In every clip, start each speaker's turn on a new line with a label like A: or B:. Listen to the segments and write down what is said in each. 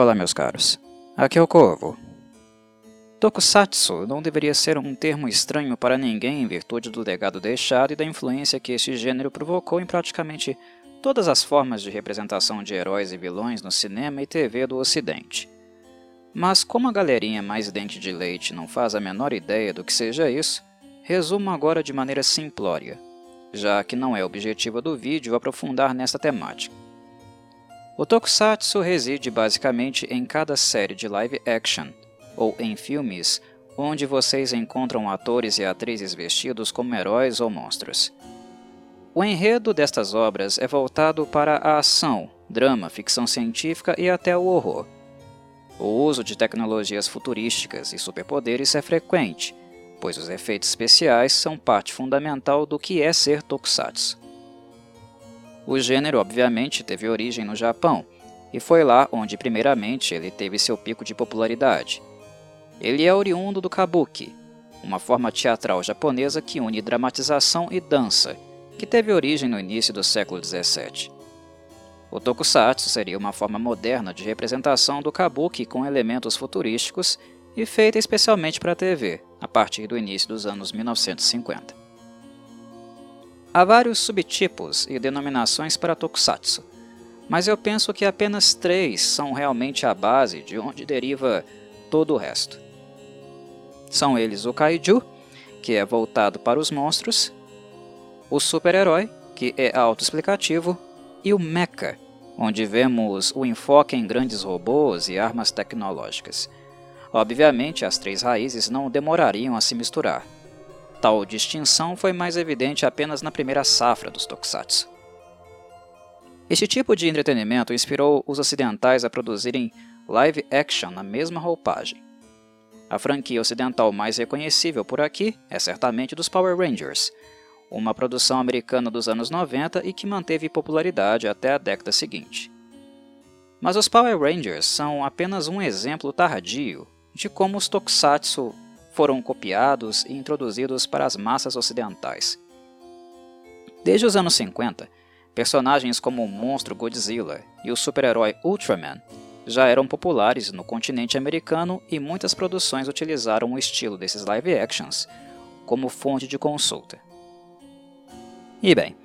A: Olá, meus caros. Aqui é o Corvo. Tokusatsu não deveria ser um termo estranho para ninguém em virtude do legado deixado e da influência que este gênero provocou em praticamente todas as formas de representação de heróis e vilões no cinema e TV do Ocidente. Mas como a galerinha mais dente de leite não faz a menor ideia do que seja isso, resumo agora de maneira simplória, já que não é objetivo do vídeo aprofundar nessa temática. O Tokusatsu reside basicamente em cada série de live action, ou em filmes, onde vocês encontram atores e atrizes vestidos como heróis ou monstros. O enredo destas obras é voltado para a ação, drama, ficção científica e até o horror. O uso de tecnologias futurísticas e superpoderes é frequente, pois os efeitos especiais são parte fundamental do que é ser tokusatsu. O gênero, obviamente, teve origem no Japão, e foi lá onde primeiramente ele teve seu pico de popularidade. Ele é oriundo do kabuki, uma forma teatral japonesa que une dramatização e dança, que teve origem no início do século XVII. O tokusatsu seria uma forma moderna de representação do kabuki com elementos futurísticos e feita especialmente para a TV, a partir do início dos anos 1950. Há vários subtipos e denominações para Tokusatsu, mas eu penso que apenas três são realmente a base de onde deriva todo o resto. São eles o Kaiju, que é voltado para os monstros, o super-herói, que é autoexplicativo, e o Mecha, onde vemos o enfoque em grandes robôs e armas tecnológicas. Obviamente, as três raízes não demorariam a se misturar, Tal distinção foi mais evidente apenas na primeira safra dos tokusatsu. Este tipo de entretenimento inspirou os ocidentais a produzirem live action na mesma roupagem. A franquia ocidental mais reconhecível por aqui é certamente dos Power Rangers, uma produção americana dos anos 90 e que manteve popularidade até a década seguinte. Mas os Power Rangers são apenas um exemplo tardio de como os tokusatsu foram copiados e introduzidos para as massas ocidentais. Desde os anos 50, personagens como o monstro Godzilla e o super-herói Ultraman já eram populares no continente americano e muitas produções utilizaram o estilo desses live actions como fonte de consulta. E bem,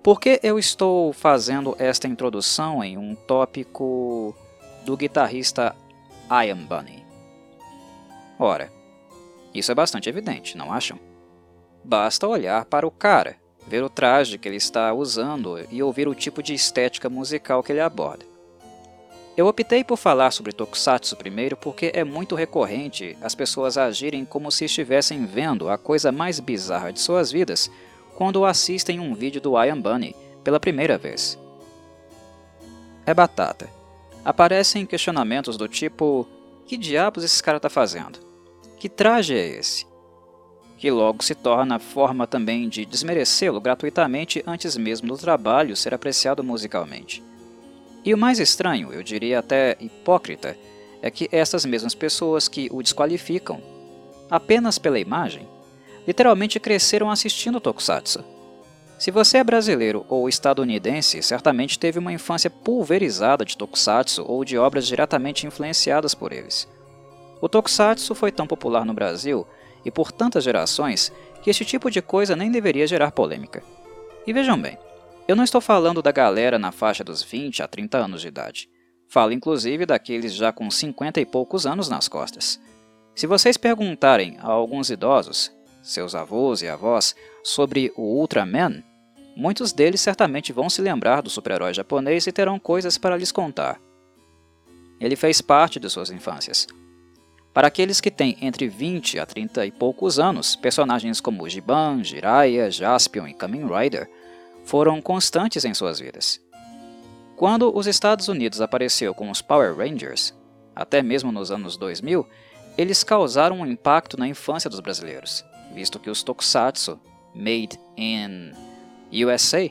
A: por que eu estou fazendo esta introdução em um tópico do guitarrista Ian Bunny? Ora, isso é bastante evidente, não acham? Basta olhar para o cara, ver o traje que ele está usando e ouvir o tipo de estética musical que ele aborda. Eu optei por falar sobre Tokusatsu primeiro porque é muito recorrente as pessoas agirem como se estivessem vendo a coisa mais bizarra de suas vidas quando assistem um vídeo do Ian Bunny pela primeira vez. É batata. Aparecem questionamentos do tipo: que diabos esse cara está fazendo? Que traje é esse? Que logo se torna forma também de desmerecê-lo gratuitamente antes mesmo do trabalho ser apreciado musicalmente. E o mais estranho, eu diria até hipócrita, é que essas mesmas pessoas que o desqualificam, apenas pela imagem, literalmente cresceram assistindo Tokusatsu. Se você é brasileiro ou estadunidense, certamente teve uma infância pulverizada de Tokusatsu ou de obras diretamente influenciadas por eles. O Tokusatsu foi tão popular no Brasil e por tantas gerações que este tipo de coisa nem deveria gerar polêmica. E vejam bem, eu não estou falando da galera na faixa dos 20 a 30 anos de idade. Falo inclusive daqueles já com 50 e poucos anos nas costas. Se vocês perguntarem a alguns idosos, seus avós e avós, sobre o Ultraman, muitos deles certamente vão se lembrar do super-herói japonês e terão coisas para lhes contar. Ele fez parte de suas infâncias, para aqueles que têm entre 20 a 30 e poucos anos, personagens como Giban, Jiraiya, Jaspion e Kamen Rider foram constantes em suas vidas. Quando os Estados Unidos apareceu com os Power Rangers, até mesmo nos anos 2000, eles causaram um impacto na infância dos brasileiros, visto que os tokusatsu, made in USA,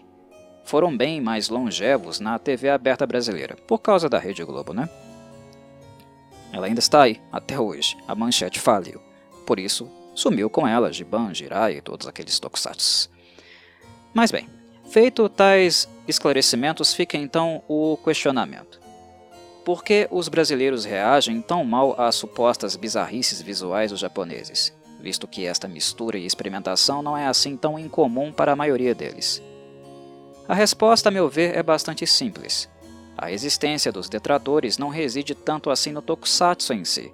A: foram bem mais longevos na TV aberta brasileira, por causa da Rede Globo, né? Ela ainda está aí, até hoje. A manchete faliu. Por isso, sumiu com ela Giban, Jirai e todos aqueles tokusatsu. Mas bem, feito tais esclarecimentos, fica então o questionamento. por que os brasileiros reagem tão mal às supostas bizarrices visuais dos japoneses, visto que esta mistura e experimentação não é assim tão incomum para a maioria deles. A resposta, a meu ver, é bastante simples. A existência dos detratores não reside tanto assim no tokusatsu em si,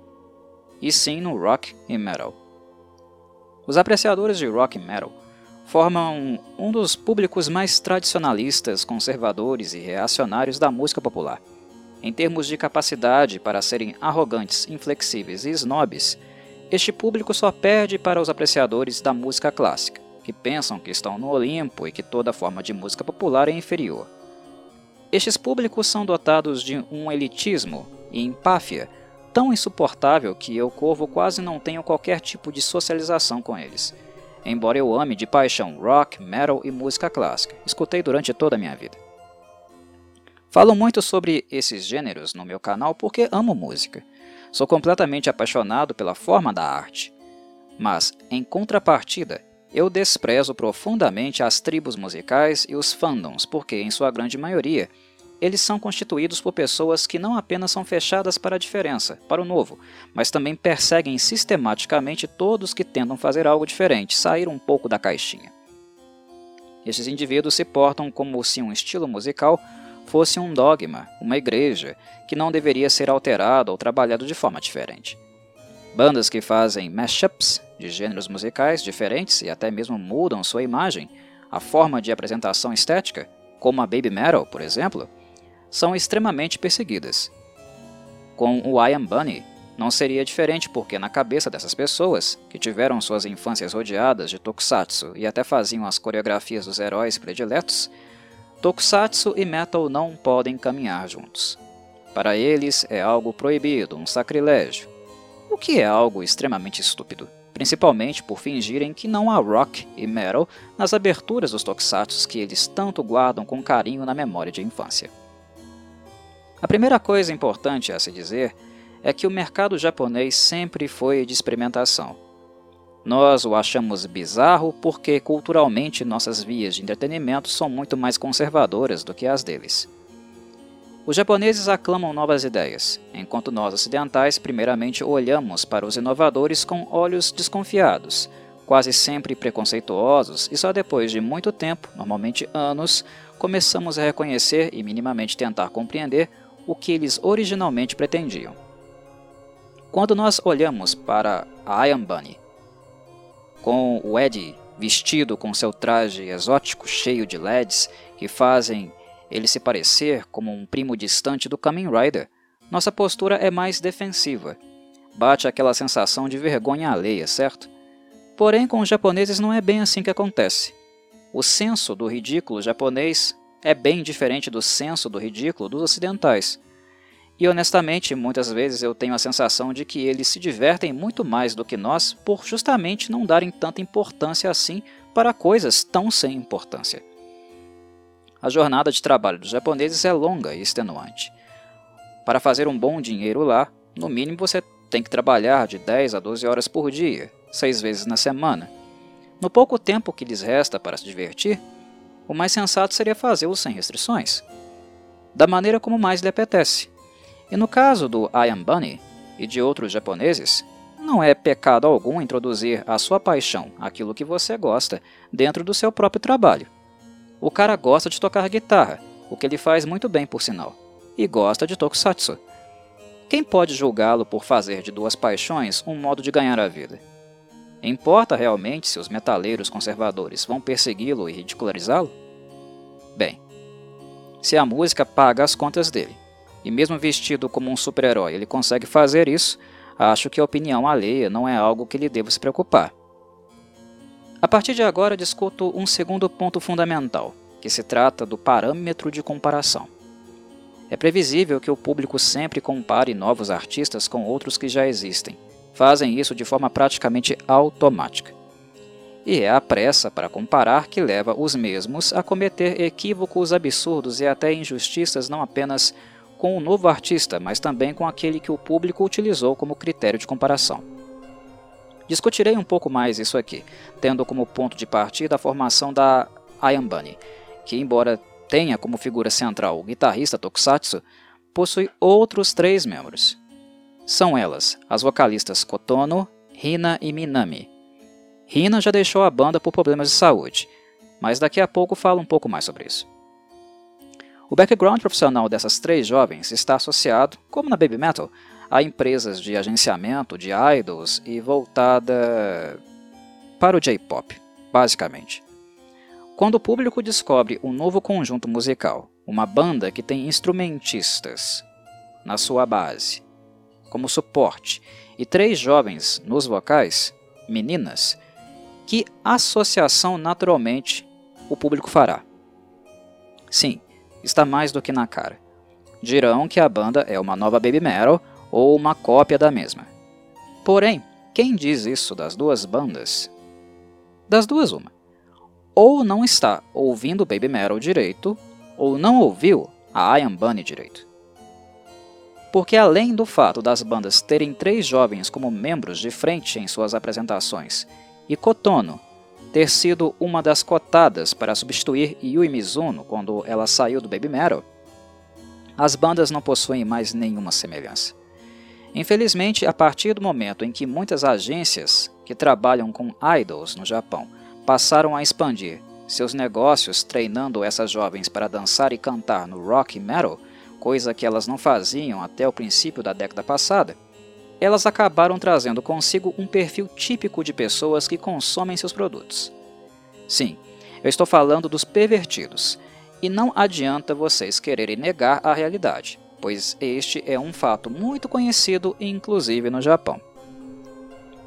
A: e sim no rock e metal. Os apreciadores de rock e metal formam um dos públicos mais tradicionalistas, conservadores e reacionários da música popular. Em termos de capacidade para serem arrogantes, inflexíveis e snobs, este público só perde para os apreciadores da música clássica, que pensam que estão no Olimpo e que toda forma de música popular é inferior. Estes públicos são dotados de um elitismo e empáfia tão insuportável que eu, Corvo, quase não tenho qualquer tipo de socialização com eles. Embora eu ame de paixão rock, metal e música clássica, escutei durante toda a minha vida. Falo muito sobre esses gêneros no meu canal porque amo música. Sou completamente apaixonado pela forma da arte. Mas, em contrapartida, eu desprezo profundamente as tribos musicais e os fandoms porque, em sua grande maioria, eles são constituídos por pessoas que não apenas são fechadas para a diferença, para o novo, mas também perseguem sistematicamente todos que tentam fazer algo diferente, sair um pouco da caixinha. Esses indivíduos se portam como se um estilo musical fosse um dogma, uma igreja, que não deveria ser alterado ou trabalhado de forma diferente. Bandas que fazem mashups de gêneros musicais diferentes e até mesmo mudam sua imagem, a forma de apresentação estética, como a baby metal, por exemplo, são extremamente perseguidas. Com o I Am Bunny, não seria diferente porque na cabeça dessas pessoas, que tiveram suas infâncias rodeadas de tokusatsu e até faziam as coreografias dos heróis prediletos, Tokusatsu e metal não podem caminhar juntos. Para eles é algo proibido, um sacrilégio. O que é algo extremamente estúpido, principalmente por fingirem que não há rock e metal nas aberturas dos tokusatsu que eles tanto guardam com carinho na memória de infância. A primeira coisa importante a se dizer é que o mercado japonês sempre foi de experimentação nós o achamos bizarro porque culturalmente nossas vias de entretenimento são muito mais conservadoras do que as deles. Os japoneses aclamam novas ideias, enquanto nós ocidentais primeiramente olhamos para os inovadores com olhos desconfiados, quase sempre preconceituosos, e só depois de muito tempo, normalmente anos, começamos a reconhecer e minimamente tentar compreender o que eles originalmente pretendiam. Quando nós olhamos para a Iron Bunny com o Ed vestido com seu traje exótico cheio de LEDs que fazem ele se parecer como um primo distante do Kamen Rider, nossa postura é mais defensiva. Bate aquela sensação de vergonha alheia, certo? Porém, com os japoneses não é bem assim que acontece. O senso do ridículo japonês é bem diferente do senso do ridículo dos ocidentais. E honestamente, muitas vezes eu tenho a sensação de que eles se divertem muito mais do que nós por justamente não darem tanta importância assim para coisas tão sem importância. A jornada de trabalho dos japoneses é longa e extenuante. Para fazer um bom dinheiro lá, no mínimo você tem que trabalhar de 10 a 12 horas por dia, seis vezes na semana. No pouco tempo que lhes resta para se divertir, o mais sensato seria fazê-lo sem restrições, da maneira como mais lhe apetece e no caso do I Am Bunny e de outros japoneses, não é pecado algum introduzir a sua paixão, aquilo que você gosta, dentro do seu próprio trabalho. O cara gosta de tocar guitarra, o que ele faz muito bem por sinal, e gosta de tokusatsu. Quem pode julgá-lo por fazer de duas paixões um modo de ganhar a vida? Importa realmente se os metaleiros conservadores vão persegui-lo e ridicularizá-lo? Bem, se a música paga as contas dele, e mesmo vestido como um super-herói ele consegue fazer isso, acho que a opinião alheia não é algo que lhe deva se preocupar. A partir de agora discuto um segundo ponto fundamental, que se trata do parâmetro de comparação. É previsível que o público sempre compare novos artistas com outros que já existem. Fazem isso de forma praticamente automática. E é a pressa para comparar que leva os mesmos a cometer equívocos absurdos e até injustiças não apenas com o novo artista, mas também com aquele que o público utilizou como critério de comparação. Discutirei um pouco mais isso aqui, tendo como ponto de partida a formação da Bunny, que embora tenha como figura central o guitarrista Tokusatsu, possui outros três membros. São elas as vocalistas Kotono, Hina e Minami. Hina já deixou a banda por problemas de saúde, mas daqui a pouco falo um pouco mais sobre isso. O background profissional dessas três jovens está associado, como na Baby Metal, a empresas de agenciamento de idols e voltada para o J-pop, basicamente. Quando o público descobre um novo conjunto musical, uma banda que tem instrumentistas na sua base, como suporte, e três jovens nos vocais, meninas, que associação naturalmente o público fará? Sim, está mais do que na cara. Dirão que a banda é uma nova baby metal ou uma cópia da mesma. Porém, quem diz isso das duas bandas? Das duas, uma. Ou não está ouvindo baby metal direito, ou não ouviu a Ian Bunny direito. Porque além do fato das bandas terem três jovens como membros de frente em suas apresentações, e Kotono ter sido uma das cotadas para substituir Yui Mizuno quando ela saiu do Baby Metal, as bandas não possuem mais nenhuma semelhança. Infelizmente, a partir do momento em que muitas agências que trabalham com idols no Japão passaram a expandir seus negócios treinando essas jovens para dançar e cantar no rock metal, coisa que elas não faziam até o princípio da década passada, elas acabaram trazendo consigo um perfil típico de pessoas que consomem seus produtos. Sim, eu estou falando dos pervertidos, e não adianta vocês quererem negar a realidade, pois este é um fato muito conhecido, inclusive no Japão.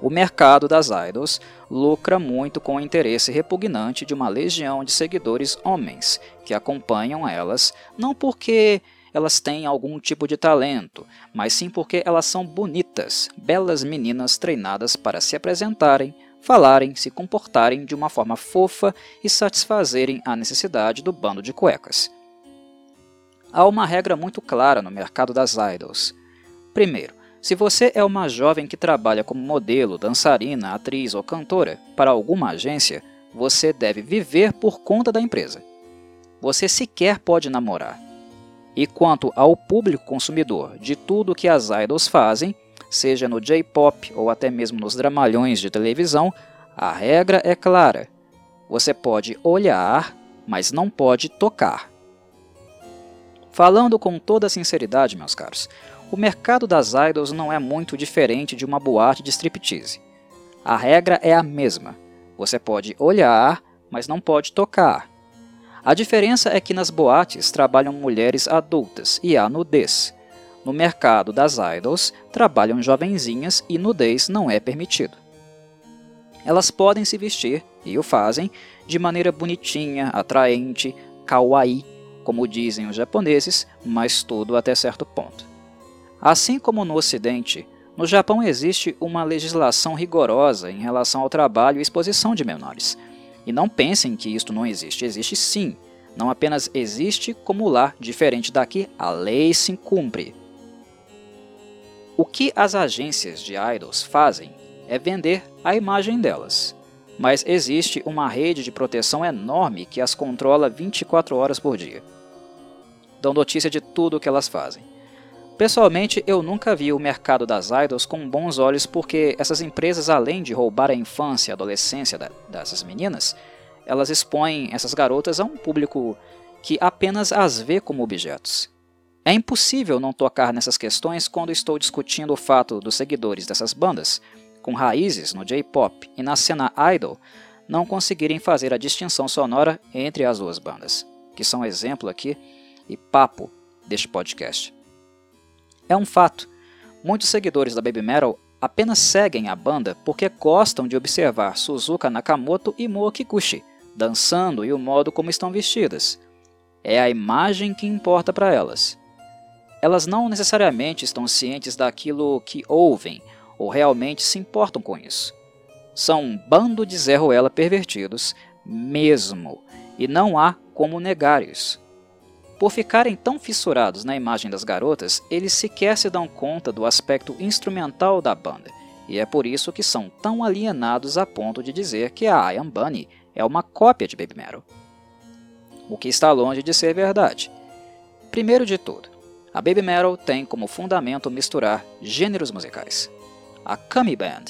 A: O mercado das idols lucra muito com o interesse repugnante de uma legião de seguidores homens que acompanham elas não porque elas têm algum tipo de talento, mas sim porque elas são bonitas, belas meninas treinadas para se apresentarem, falarem, se comportarem de uma forma fofa e satisfazerem a necessidade do bando de cuecas. Há uma regra muito clara no mercado das idols. Primeiro, se você é uma jovem que trabalha como modelo, dançarina, atriz ou cantora para alguma agência, você deve viver por conta da empresa. Você sequer pode namorar. E quanto ao público consumidor de tudo que as idols fazem, seja no J-pop ou até mesmo nos dramalhões de televisão, a regra é clara. Você pode olhar, mas não pode tocar. Falando com toda sinceridade, meus caros, o mercado das idols não é muito diferente de uma boate de striptease. A regra é a mesma. Você pode olhar, mas não pode tocar. A diferença é que nas boates trabalham mulheres adultas e há nudez. No mercado das idols, trabalham jovenzinhas e nudez não é permitido. Elas podem se vestir, e o fazem, de maneira bonitinha, atraente, kawaii, como dizem os japoneses, mas tudo até certo ponto. Assim como no Ocidente, no Japão existe uma legislação rigorosa em relação ao trabalho e exposição de menores, e não pensem que isto não existe, existe sim. Não apenas existe, como lá, diferente daqui, a lei se cumpre. O que as agências de idols fazem é vender a imagem delas. Mas existe uma rede de proteção enorme que as controla 24 horas por dia. Dão notícia de tudo o que elas fazem. Pessoalmente, eu nunca vi o mercado das idols com bons olhos porque essas empresas, além de roubar a infância e adolescência dessas meninas, elas expõem essas garotas a um público que apenas as vê como objetos. É impossível não tocar nessas questões quando estou discutindo o fato dos seguidores dessas bandas, com raízes no J-pop e na cena idol, não conseguirem fazer a distinção sonora entre as duas bandas, que são exemplo aqui e papo deste podcast. É um fato. Muitos seguidores da Baby Metal apenas seguem a banda porque gostam de observar Suzuka Nakamoto e Moa Kikuchi dançando e o modo como estão vestidas. É a imagem que importa para elas. Elas não necessariamente estão cientes daquilo que ouvem ou realmente se importam com isso. São um bando de Zé Ruela pervertidos, mesmo, e não há como negar isso. Por ficarem tão fissurados na imagem das garotas, eles sequer se dão conta do aspecto instrumental da banda, e é por isso que são tão alienados a ponto de dizer que a I Am Bunny é uma cópia de Baby Metal. O que está longe de ser verdade. Primeiro de tudo, A Baby Metal tem como fundamento misturar gêneros musicais. A Kami Band,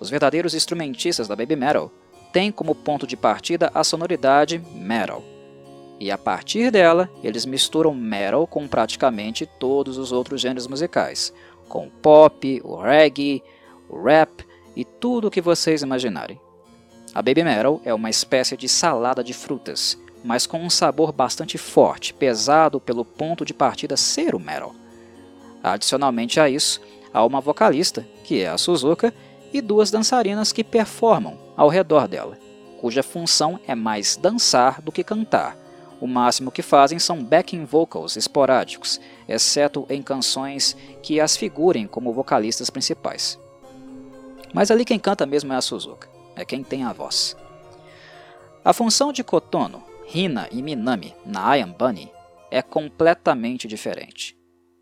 A: os verdadeiros instrumentistas da Baby Metal, têm como ponto de partida a sonoridade metal. E a partir dela, eles misturam metal com praticamente todos os outros gêneros musicais, com o pop, o reggae, o rap e tudo o que vocês imaginarem. A Baby Metal é uma espécie de salada de frutas, mas com um sabor bastante forte, pesado pelo ponto de partida ser o metal. Adicionalmente a isso, há uma vocalista, que é a Suzuka, e duas dançarinas que performam ao redor dela, cuja função é mais dançar do que cantar. O máximo que fazem são backing vocals esporádicos, exceto em canções que as figurem como vocalistas principais. Mas ali quem canta mesmo é a Suzuka é quem tem a voz. A função de Kotono, Hina e Minami na I Am Bunny é completamente diferente.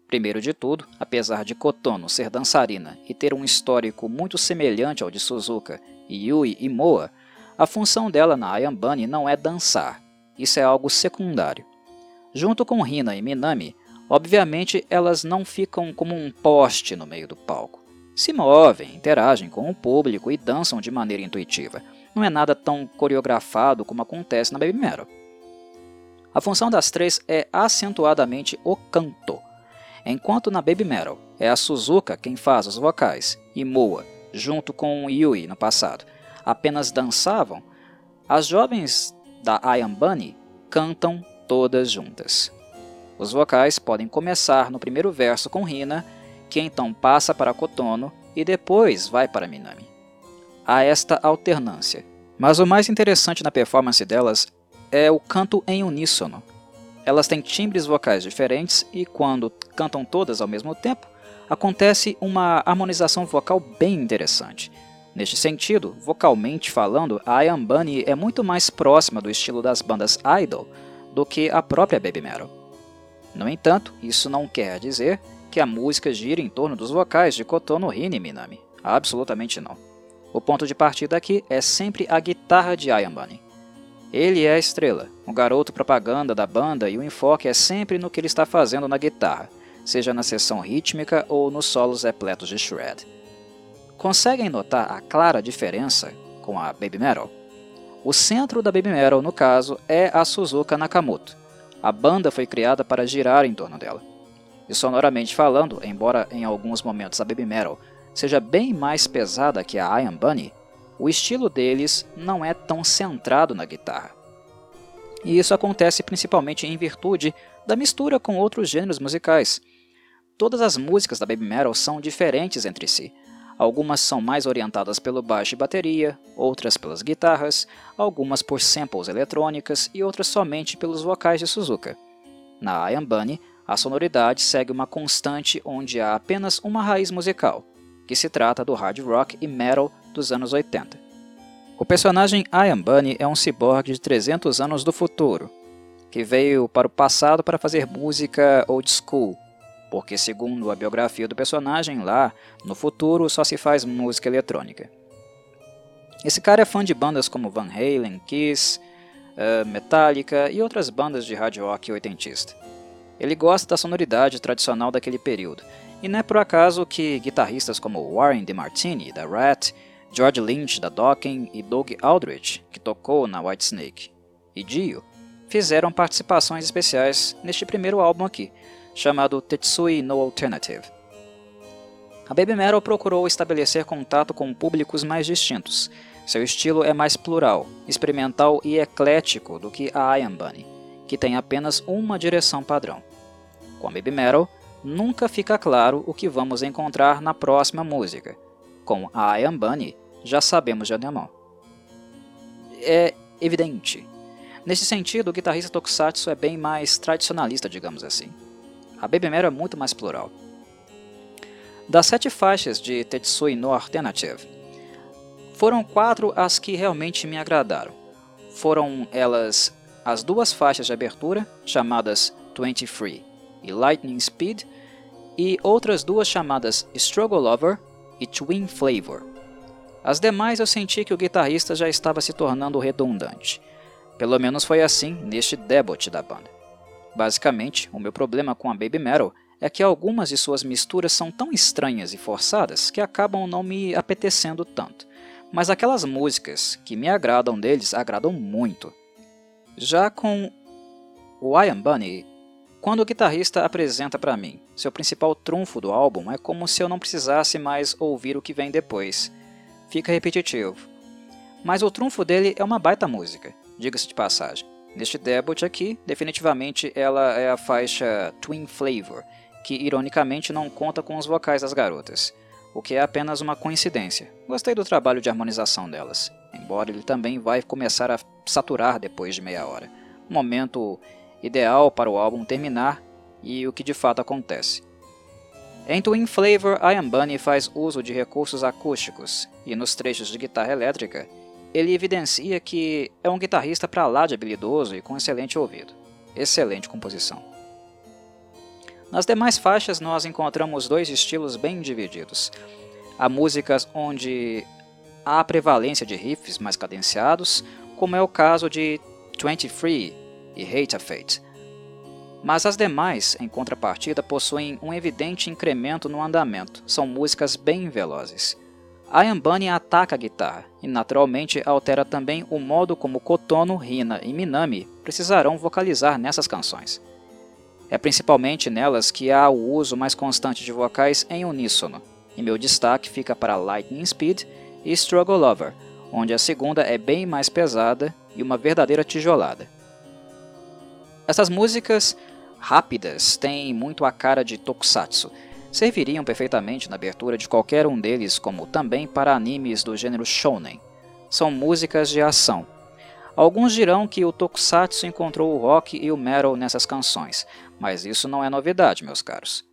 A: Primeiro de tudo, apesar de Kotono ser dançarina e ter um histórico muito semelhante ao de Suzuka, Yui e Moa, a função dela na I Am Bunny não é dançar, isso é algo secundário. Junto com Hina e Minami, obviamente elas não ficam como um poste no meio do palco se movem, interagem com o público e dançam de maneira intuitiva. Não é nada tão coreografado como acontece na Baby Metal. A função das três é acentuadamente o canto. Enquanto na Baby Metal é a Suzuka quem faz os vocais e Moa, junto com Yui no passado, apenas dançavam, as jovens da I Am Bunny cantam todas juntas. Os vocais podem começar no primeiro verso com Rina que então passa para Kotono e depois vai para Minami. Há esta alternância, mas o mais interessante na performance delas é o canto em uníssono. Elas têm timbres vocais diferentes e quando cantam todas ao mesmo tempo, acontece uma harmonização vocal bem interessante. Neste sentido, vocalmente falando, a Bunny é muito mais próxima do estilo das bandas idol do que a própria Baby Metal. No entanto, isso não quer dizer que a música gira em torno dos vocais de Kotono Hine Minami. Absolutamente não. O ponto de partida aqui é sempre a guitarra de Ayambani. Ele é a estrela, o garoto propaganda da banda e o enfoque é sempre no que ele está fazendo na guitarra, seja na seção rítmica ou nos solos repletos de shred. Conseguem notar a clara diferença com a Baby Metal? O centro da Baby Metal, no caso, é a Suzuka Nakamoto. A banda foi criada para girar em torno dela. E sonoramente falando, embora em alguns momentos a Baby Metal seja bem mais pesada que a Iron Bunny, o estilo deles não é tão centrado na guitarra. E isso acontece principalmente em virtude da mistura com outros gêneros musicais. Todas as músicas da Baby Metal são diferentes entre si. Algumas são mais orientadas pelo baixo e bateria, outras pelas guitarras, algumas por samples eletrônicas e outras somente pelos vocais de Suzuka. Na Iron Bunny, a sonoridade segue uma constante onde há apenas uma raiz musical, que se trata do hard rock e metal dos anos 80. O personagem Ian Bunny é um ciborgue de 300 anos do futuro, que veio para o passado para fazer música old school, porque segundo a biografia do personagem lá, no futuro só se faz música eletrônica. Esse cara é fã de bandas como Van Halen, Kiss, uh, Metallica e outras bandas de hard rock oitentista. Ele gosta da sonoridade tradicional daquele período, e não é por acaso que guitarristas como Warren DeMartini, da Rat, George Lynch, da Dokken e Doug Aldrich, que tocou na Whitesnake, e Dio, fizeram participações especiais neste primeiro álbum aqui, chamado Tetsui No Alternative. A Baby Metal procurou estabelecer contato com públicos mais distintos. Seu estilo é mais plural, experimental e eclético do que a Iron Bunny, que tem apenas uma direção padrão. Com a Baby Metal, nunca fica claro o que vamos encontrar na próxima música. Com a I Am Bunny, já sabemos de antemão. É evidente. Nesse sentido, o guitarrista Tokusatsu é bem mais tradicionalista, digamos assim. A Metal é muito mais plural. Das sete faixas de Tetsui no Alternative, foram quatro as que realmente me agradaram. Foram elas as duas faixas de abertura, chamadas 23 e Lightning Speed, e outras duas chamadas Struggle Lover e Twin Flavor. As demais eu senti que o guitarrista já estava se tornando redundante. Pelo menos foi assim neste debut da banda. Basicamente, o meu problema com a Baby Metal é que algumas de suas misturas são tão estranhas e forçadas que acabam não me apetecendo tanto. Mas aquelas músicas que me agradam deles agradam muito. Já com o I Am Bunny, quando o guitarrista apresenta para mim seu principal trunfo do álbum, é como se eu não precisasse mais ouvir o que vem depois. Fica repetitivo. Mas o trunfo dele é uma baita música, diga-se de passagem. Neste debut aqui, definitivamente ela é a faixa Twin Flavor, que ironicamente não conta com os vocais das garotas, o que é apenas uma coincidência. Gostei do trabalho de harmonização delas, embora ele também vai começar a saturar depois de meia hora. Momento ideal para o álbum terminar e o que de fato acontece. Em Twin Flavor, Ian Bunny faz uso de recursos acústicos, e nos trechos de guitarra elétrica, ele evidencia que é um guitarrista para lá de habilidoso e com excelente ouvido. Excelente composição. Nas demais faixas, nós encontramos dois estilos bem divididos. Há músicas onde há prevalência de riffs mais cadenciados, como é o caso de 23 e Hate a Fate. Mas as demais, em contrapartida, possuem um evidente incremento no andamento, são músicas bem velozes. Bunny ataca a guitarra e naturalmente altera também o modo como Kotono, Rina e Minami precisarão vocalizar nessas canções. É principalmente nelas que há o uso mais constante de vocais em uníssono, e meu destaque fica para Lightning Speed e Struggle Lover, onde a segunda é bem mais pesada e uma verdadeira tijolada. Essas músicas rápidas têm muito a cara de tokusatsu, serviriam perfeitamente na abertura de qualquer um deles, como também para animes do gênero shonen. São músicas de ação, Alguns dirão que o Tokusatsu encontrou o rock e o metal nessas canções, mas isso não é novidade, meus caros.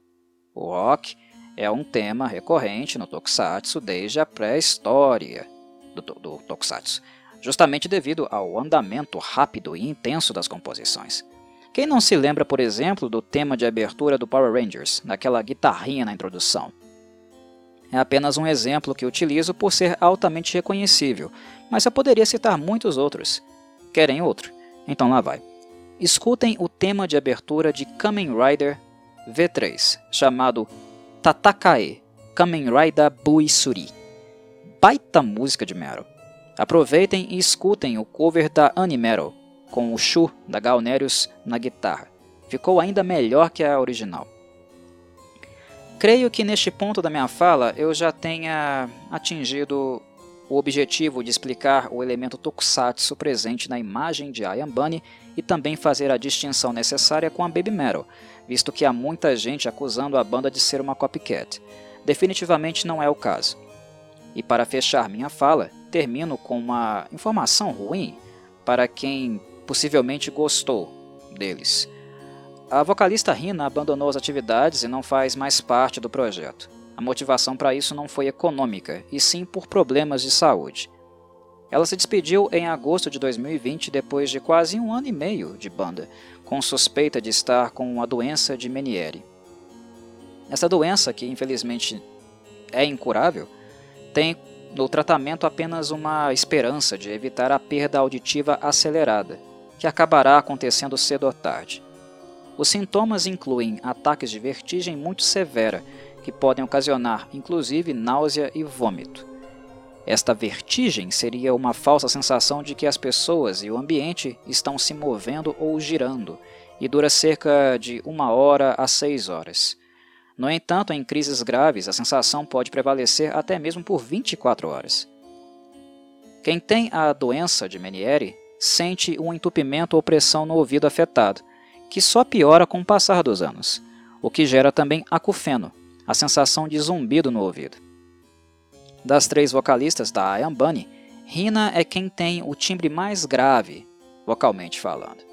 A: O rock é um tema recorrente no Tokusatsu desde a pré-história do, do Tokusatsu, justamente devido ao andamento rápido e intenso das composições. Quem não se lembra, por exemplo, do tema de abertura do Power Rangers, naquela guitarrinha na introdução? É apenas um exemplo que utilizo por ser altamente reconhecível, mas eu poderia citar muitos outros. Querem outro? Então lá vai. Escutem o tema de abertura de Kamen Rider V3, chamado Tatakae Kamen Rider Buisuri. Baita música de metal. Aproveitem e escutem o cover da Animetal, com o Shu da Galnerius na guitarra. Ficou ainda melhor que a original. Creio que neste ponto da minha fala eu já tenha atingido o objetivo de explicar o elemento tokusatsu presente na imagem de Ayambani e também fazer a distinção necessária com a Baby Metal, visto que há muita gente acusando a banda de ser uma copycat. Definitivamente não é o caso. E para fechar minha fala, termino com uma informação ruim para quem possivelmente gostou deles. A vocalista Rina abandonou as atividades e não faz mais parte do projeto. A motivação para isso não foi econômica, e sim por problemas de saúde. Ela se despediu em agosto de 2020 depois de quase um ano e meio de banda, com suspeita de estar com a doença de Meniere. Essa doença, que infelizmente é incurável, tem no tratamento apenas uma esperança de evitar a perda auditiva acelerada, que acabará acontecendo cedo ou tarde. Os sintomas incluem ataques de vertigem muito severa que podem ocasionar inclusive náusea e vômito. Esta vertigem seria uma falsa sensação de que as pessoas e o ambiente estão se movendo ou girando, e dura cerca de uma hora a seis horas. No entanto, em crises graves, a sensação pode prevalecer até mesmo por 24 horas. Quem tem a doença de Meniere sente um entupimento ou pressão no ouvido afetado, que só piora com o passar dos anos, o que gera também acufeno, a sensação de zumbido no ouvido. Das três vocalistas da I Am Bunny, Rina é quem tem o timbre mais grave, vocalmente falando.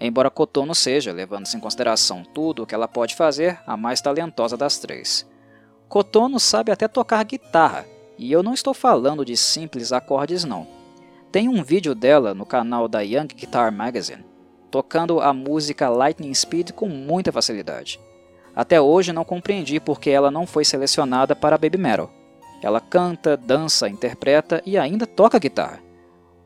A: Embora Kotono seja, levando-se em consideração tudo o que ela pode fazer, a mais talentosa das três. Kotono sabe até tocar guitarra, e eu não estou falando de simples acordes não. Tem um vídeo dela no canal da Young Guitar Magazine, tocando a música Lightning Speed com muita facilidade. Até hoje não compreendi por que ela não foi selecionada para Baby Metal. Ela canta, dança, interpreta e ainda toca guitarra.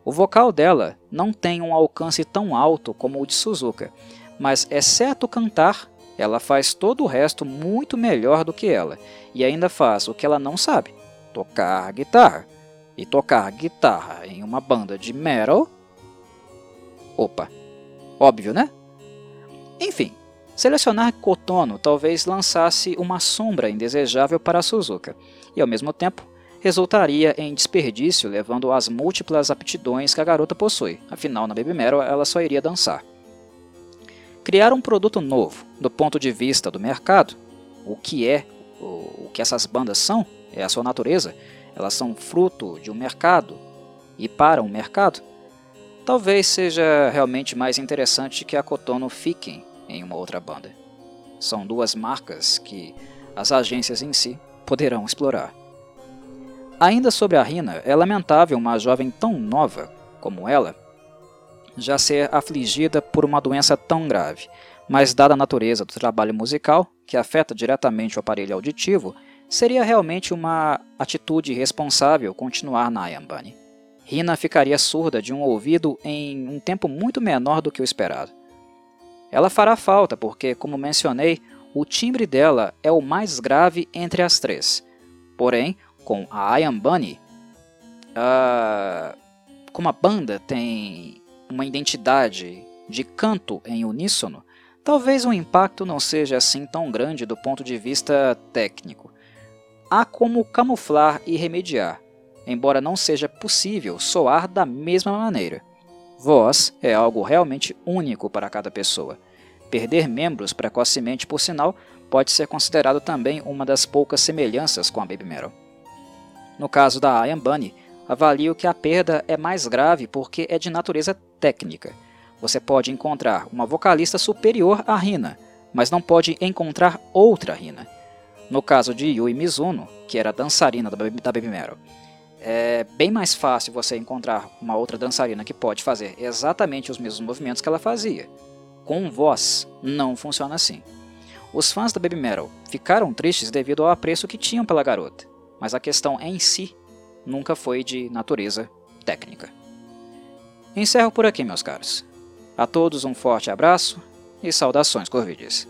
A: O vocal dela não tem um alcance tão alto como o de Suzuka, mas exceto cantar, ela faz todo o resto muito melhor do que ela, e ainda faz o que ela não sabe: tocar guitarra. E tocar guitarra em uma banda de metal. Opa, óbvio, né? Enfim, selecionar Kotono talvez lançasse uma sombra indesejável para Suzuka, e ao mesmo tempo resultaria em desperdício levando às múltiplas aptidões que a garota possui, afinal na Baby Metal ela só iria dançar. Criar um produto novo, do ponto de vista do mercado, o que é, o, que essas bandas são, é a sua natureza, elas são fruto de um mercado e para um mercado, talvez seja realmente mais interessante que a Kotono fiquem em uma outra banda. São duas marcas que as agências em si poderão explorar. Ainda sobre a Rina, é lamentável uma jovem tão nova como ela já ser afligida por uma doença tão grave, mas dada a natureza do trabalho musical, que afeta diretamente o aparelho auditivo, seria realmente uma atitude irresponsável continuar na Ayambani. Rina ficaria surda de um ouvido em um tempo muito menor do que o esperado. Ela fará falta porque, como mencionei, o timbre dela é o mais grave entre as três. Porém, com a Ayambani, uh, como a banda tem uma identidade de canto em uníssono, talvez o impacto não seja assim tão grande do ponto de vista técnico. Há como camuflar e remediar, embora não seja possível soar da mesma maneira. Voz é algo realmente único para cada pessoa. Perder membros precocemente, por sinal, pode ser considerado também uma das poucas semelhanças com a Baby Metal. No caso da Ian Bunny, avalio que a perda é mais grave porque é de natureza técnica. Você pode encontrar uma vocalista superior à Rina, mas não pode encontrar outra Rina. No caso de Yui Mizuno, que era dançarina da Baby Metal, é bem mais fácil você encontrar uma outra dançarina que pode fazer exatamente os mesmos movimentos que ela fazia. Com voz, não funciona assim. Os fãs da Baby Metal ficaram tristes devido ao apreço que tinham pela garota, mas a questão em si nunca foi de natureza técnica. Encerro por aqui, meus caros. A todos um forte abraço e saudações corvides.